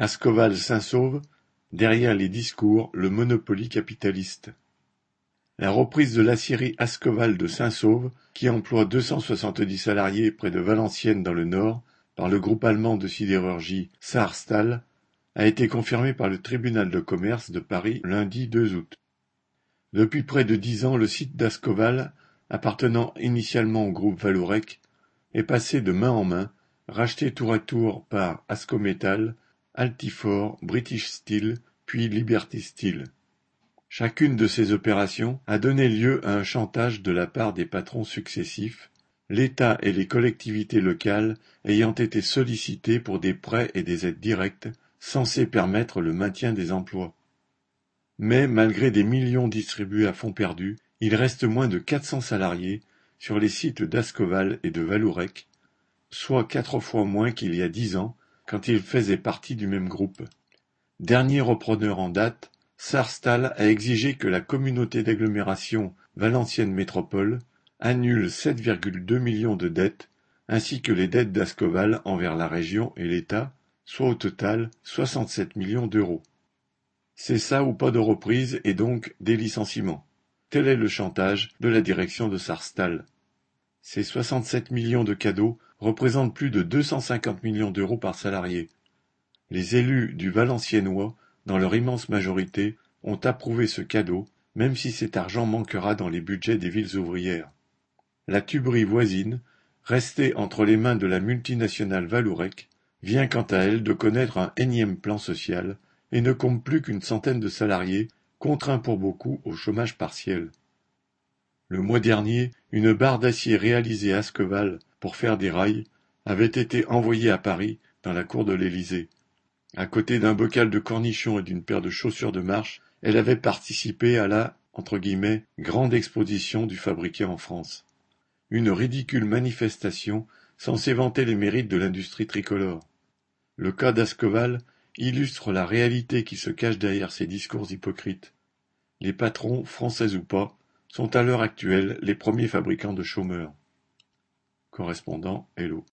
Ascoval-Saint-Sauve, derrière les discours, le Monopoly capitaliste. La reprise de l'acierie Ascoval de Saint-Sauve, qui emploie deux cent soixante-dix salariés près de Valenciennes dans le Nord, par le groupe allemand de sidérurgie Saarstahl, a été confirmée par le tribunal de commerce de Paris lundi 2 août. Depuis près de dix ans, le site d'Ascoval, appartenant initialement au groupe Vallourec, est passé de main en main, racheté tour à tour par Ascométal, Altifor, British Steel, puis Liberty Steel. Chacune de ces opérations a donné lieu à un chantage de la part des patrons successifs, l'État et les collectivités locales ayant été sollicités pour des prêts et des aides directes censés permettre le maintien des emplois. Mais malgré des millions distribués à fonds perdus, il reste moins de 400 salariés sur les sites d'Ascoval et de Vallourec, soit quatre fois moins qu'il y a dix ans quand il faisait partie du même groupe. Dernier repreneur en date, Sarstal a exigé que la communauté d'agglomération Valenciennes Métropole annule 7,2 millions de dettes, ainsi que les dettes d'Ascoval envers la région et l'État, soit au total 67 millions d'euros. C'est ça ou pas de reprise et donc des licenciements. Tel est le chantage de la direction de Sarstal. Ces 67 millions de cadeaux représente plus de 250 millions d'euros par salarié. Les élus du Valenciennois, dans leur immense majorité, ont approuvé ce cadeau, même si cet argent manquera dans les budgets des villes ouvrières. La tuberie voisine, restée entre les mains de la multinationale Valourec, vient quant à elle de connaître un énième plan social et ne compte plus qu'une centaine de salariés, contraints pour beaucoup au chômage partiel. Le mois dernier, une barre d'acier réalisée à Asqueval pour faire des rails, avait été envoyée à Paris, dans la cour de l'Élysée. À côté d'un bocal de cornichons et d'une paire de chaussures de marche, elle avait participé à la entre guillemets, grande exposition du fabriqué en France. Une ridicule manifestation censée vanter les mérites de l'industrie tricolore. Le cas d'Ascoval illustre la réalité qui se cache derrière ces discours hypocrites. Les patrons, français ou pas, sont à l'heure actuelle les premiers fabricants de chômeurs. Correspondant Hello